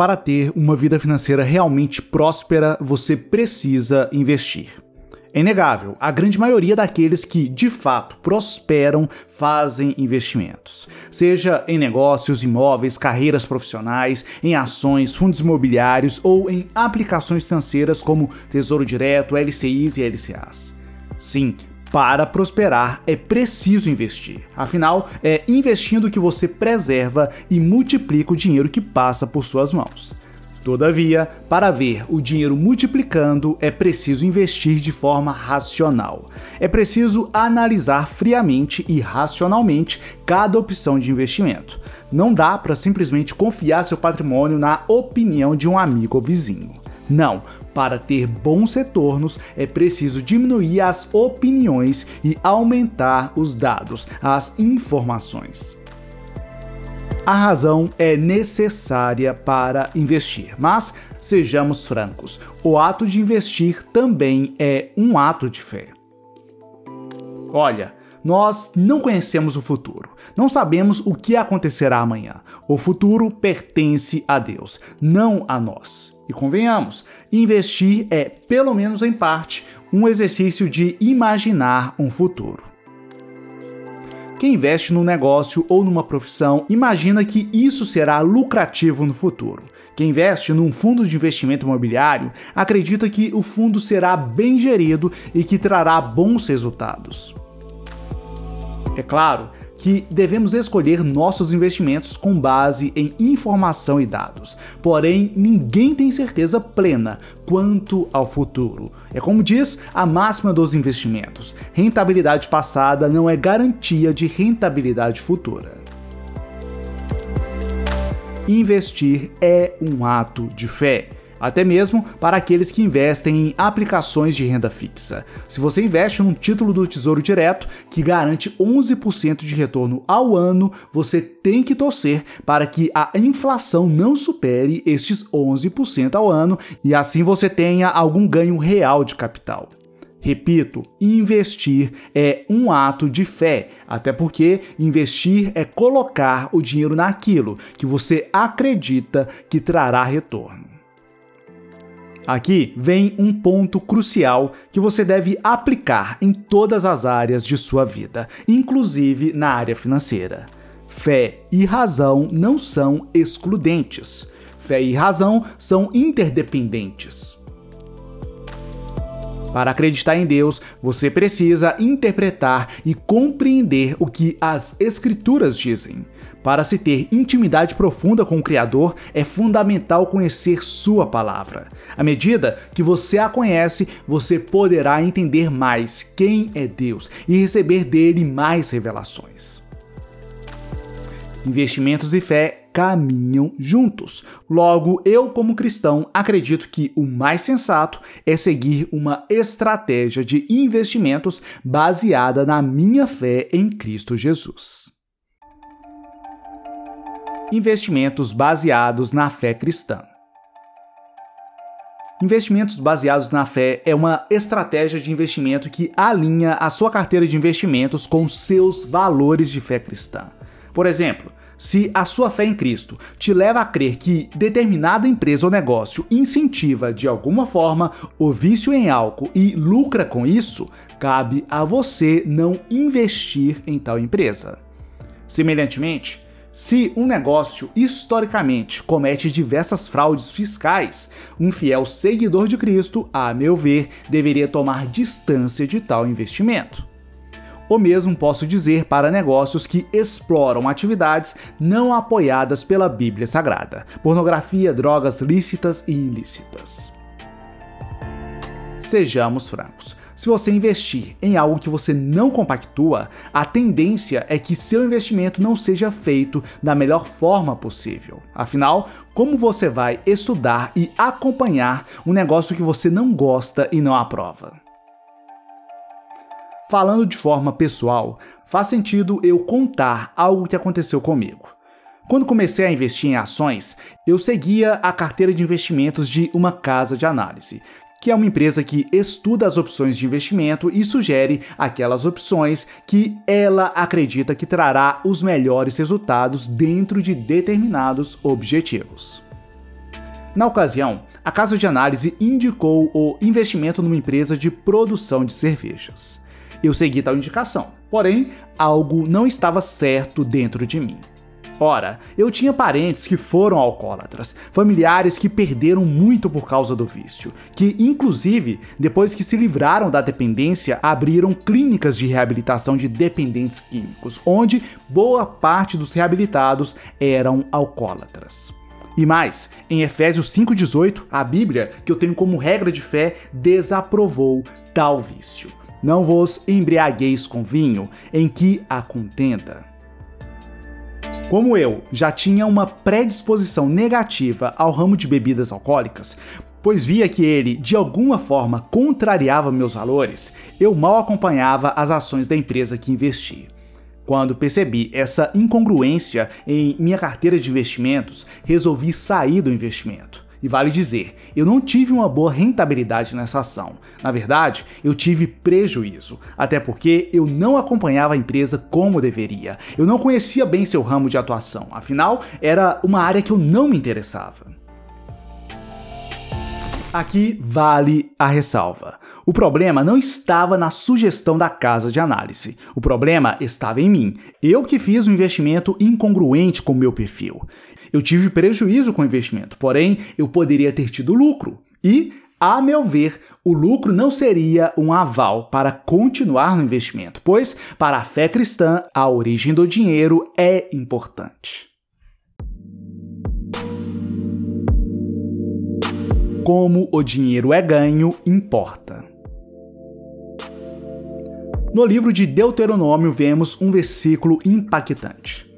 para ter uma vida financeira realmente próspera, você precisa investir. É inegável, a grande maioria daqueles que de fato prosperam fazem investimentos, seja em negócios, imóveis, carreiras profissionais, em ações, fundos imobiliários ou em aplicações financeiras como Tesouro Direto, LCIs e LCAs. Sim, para prosperar é preciso investir. Afinal, é investindo que você preserva e multiplica o dinheiro que passa por suas mãos. Todavia, para ver o dinheiro multiplicando, é preciso investir de forma racional. É preciso analisar friamente e racionalmente cada opção de investimento. Não dá para simplesmente confiar seu patrimônio na opinião de um amigo ou vizinho. Não, para ter bons retornos é preciso diminuir as opiniões e aumentar os dados, as informações. A razão é necessária para investir, mas sejamos francos, o ato de investir também é um ato de fé. Olha, nós não conhecemos o futuro, não sabemos o que acontecerá amanhã. O futuro pertence a Deus, não a nós. E convenhamos, investir é, pelo menos em parte, um exercício de imaginar um futuro. Quem investe num negócio ou numa profissão imagina que isso será lucrativo no futuro. Quem investe num fundo de investimento imobiliário acredita que o fundo será bem gerido e que trará bons resultados. É claro que devemos escolher nossos investimentos com base em informação e dados. Porém, ninguém tem certeza plena quanto ao futuro. É como diz a máxima dos investimentos: rentabilidade passada não é garantia de rentabilidade futura. Investir é um ato de fé até mesmo para aqueles que investem em aplicações de renda fixa. Se você investe num título do Tesouro Direto que garante 11% de retorno ao ano, você tem que torcer para que a inflação não supere estes 11% ao ano e assim você tenha algum ganho real de capital. Repito, investir é um ato de fé, até porque investir é colocar o dinheiro naquilo que você acredita que trará retorno. Aqui vem um ponto crucial que você deve aplicar em todas as áreas de sua vida, inclusive na área financeira. Fé e razão não são excludentes. Fé e razão são interdependentes. Para acreditar em Deus, você precisa interpretar e compreender o que as Escrituras dizem. Para se ter intimidade profunda com o Criador, é fundamental conhecer Sua palavra. À medida que você a conhece, você poderá entender mais quem é Deus e receber dele mais revelações. Investimentos e fé caminham juntos. Logo, eu, como cristão, acredito que o mais sensato é seguir uma estratégia de investimentos baseada na minha fé em Cristo Jesus investimentos baseados na fé cristã. Investimentos baseados na fé é uma estratégia de investimento que alinha a sua carteira de investimentos com seus valores de fé cristã. Por exemplo, se a sua fé em Cristo te leva a crer que determinada empresa ou negócio incentiva de alguma forma o vício em álcool e lucra com isso, cabe a você não investir em tal empresa. Semelhantemente, se um negócio historicamente comete diversas fraudes fiscais, um fiel seguidor de Cristo, a meu ver, deveria tomar distância de tal investimento. O mesmo posso dizer para negócios que exploram atividades não apoiadas pela Bíblia Sagrada, pornografia, drogas lícitas e ilícitas. Sejamos francos. Se você investir em algo que você não compactua, a tendência é que seu investimento não seja feito da melhor forma possível. Afinal, como você vai estudar e acompanhar um negócio que você não gosta e não aprova? Falando de forma pessoal, faz sentido eu contar algo que aconteceu comigo. Quando comecei a investir em ações, eu seguia a carteira de investimentos de uma casa de análise, que é uma empresa que estuda as opções de investimento e sugere aquelas opções que ela acredita que trará os melhores resultados dentro de determinados objetivos. Na ocasião, a casa de análise indicou o investimento numa empresa de produção de cervejas. Eu segui tal indicação, porém, algo não estava certo dentro de mim. Ora, eu tinha parentes que foram alcoólatras, familiares que perderam muito por causa do vício, que, inclusive, depois que se livraram da dependência, abriram clínicas de reabilitação de dependentes químicos, onde boa parte dos reabilitados eram alcoólatras. E mais, em Efésios 5,18, a Bíblia, que eu tenho como regra de fé, desaprovou tal vício. Não vos embriagueis com vinho, em que há contenda. Como eu já tinha uma predisposição negativa ao ramo de bebidas alcoólicas, pois via que ele de alguma forma contrariava meus valores, eu mal acompanhava as ações da empresa que investi. Quando percebi essa incongruência em minha carteira de investimentos, resolvi sair do investimento. E vale dizer, eu não tive uma boa rentabilidade nessa ação. Na verdade, eu tive prejuízo, até porque eu não acompanhava a empresa como deveria. Eu não conhecia bem seu ramo de atuação, afinal, era uma área que eu não me interessava. Aqui vale a ressalva. O problema não estava na sugestão da casa de análise. O problema estava em mim. Eu que fiz um investimento incongruente com o meu perfil. Eu tive prejuízo com o investimento, porém eu poderia ter tido lucro. E, a meu ver, o lucro não seria um aval para continuar no investimento, pois, para a fé cristã, a origem do dinheiro é importante. Como o dinheiro é ganho importa. No livro de Deuteronômio vemos um versículo impactante.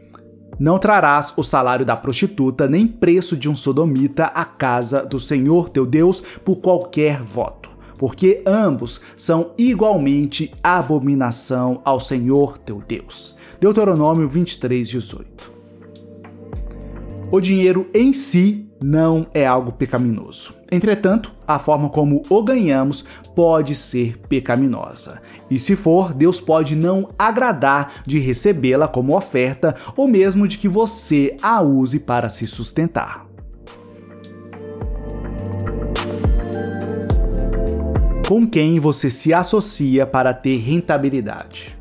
Não trarás o salário da prostituta, nem preço de um sodomita à casa do Senhor teu Deus por qualquer voto, porque ambos são igualmente abominação ao Senhor teu Deus. Deuteronômio 23, 18. O dinheiro em si não é algo pecaminoso. Entretanto, a forma como o ganhamos pode ser pecaminosa. E se for, Deus pode não agradar de recebê-la como oferta ou mesmo de que você a use para se sustentar. Com quem você se associa para ter rentabilidade?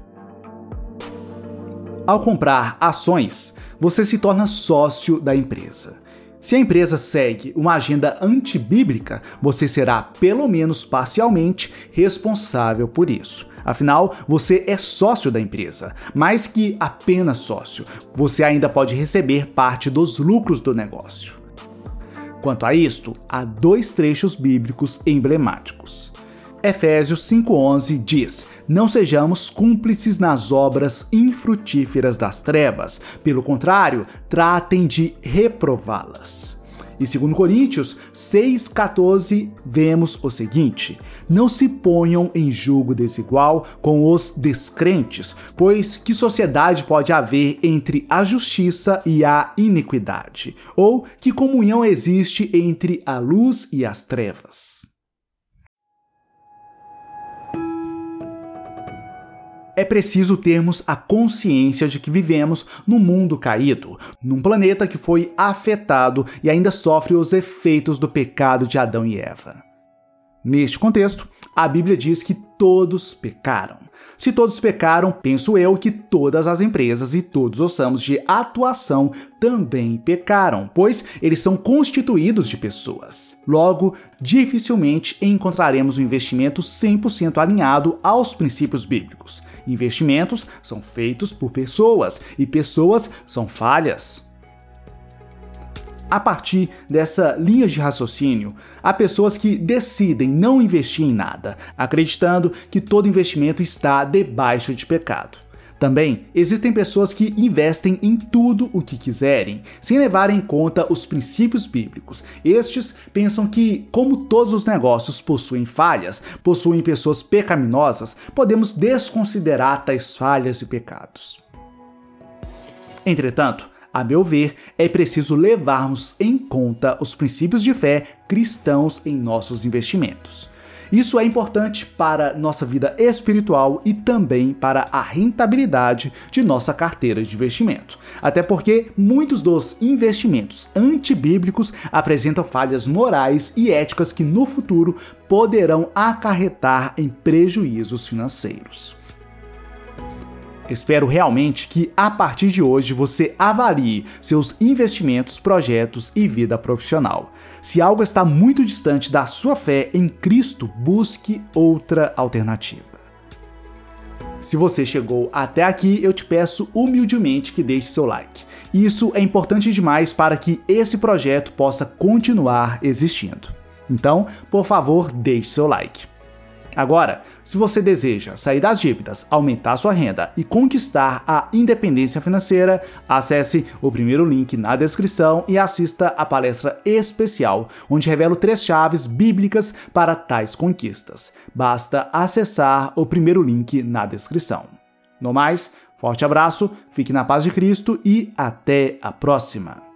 Ao comprar ações, você se torna sócio da empresa. Se a empresa segue uma agenda antibíblica, você será, pelo menos parcialmente, responsável por isso. Afinal, você é sócio da empresa, mais que apenas sócio, você ainda pode receber parte dos lucros do negócio. Quanto a isto, há dois trechos bíblicos emblemáticos. Efésios 5,11 diz: Não sejamos cúmplices nas obras infrutíferas das trevas, pelo contrário, tratem de reprová-las. Em 2 Coríntios 6,14, vemos o seguinte: Não se ponham em julgo desigual com os descrentes, pois que sociedade pode haver entre a justiça e a iniquidade? Ou que comunhão existe entre a luz e as trevas? É preciso termos a consciência de que vivemos num mundo caído, num planeta que foi afetado e ainda sofre os efeitos do pecado de Adão e Eva. Neste contexto, a Bíblia diz que todos pecaram. Se todos pecaram, penso eu que todas as empresas e todos os ramos de atuação também pecaram, pois eles são constituídos de pessoas. Logo, dificilmente encontraremos um investimento 100% alinhado aos princípios bíblicos. Investimentos são feitos por pessoas e pessoas são falhas. A partir dessa linha de raciocínio, há pessoas que decidem não investir em nada, acreditando que todo investimento está debaixo de pecado. Também existem pessoas que investem em tudo o que quiserem, sem levar em conta os princípios bíblicos. Estes pensam que, como todos os negócios possuem falhas, possuem pessoas pecaminosas, podemos desconsiderar tais falhas e pecados. Entretanto, a meu ver, é preciso levarmos em conta os princípios de fé cristãos em nossos investimentos. Isso é importante para nossa vida espiritual e também para a rentabilidade de nossa carteira de investimento. Até porque muitos dos investimentos antibíblicos apresentam falhas morais e éticas que no futuro poderão acarretar em prejuízos financeiros. Espero realmente que a partir de hoje você avalie seus investimentos, projetos e vida profissional. Se algo está muito distante da sua fé em Cristo, busque outra alternativa. Se você chegou até aqui, eu te peço humildemente que deixe seu like. Isso é importante demais para que esse projeto possa continuar existindo. Então, por favor, deixe seu like. Agora, se você deseja sair das dívidas, aumentar sua renda e conquistar a independência financeira, acesse o primeiro link na descrição e assista a palestra especial, onde revelo três chaves bíblicas para tais conquistas. Basta acessar o primeiro link na descrição. No mais, forte abraço, fique na paz de Cristo e até a próxima!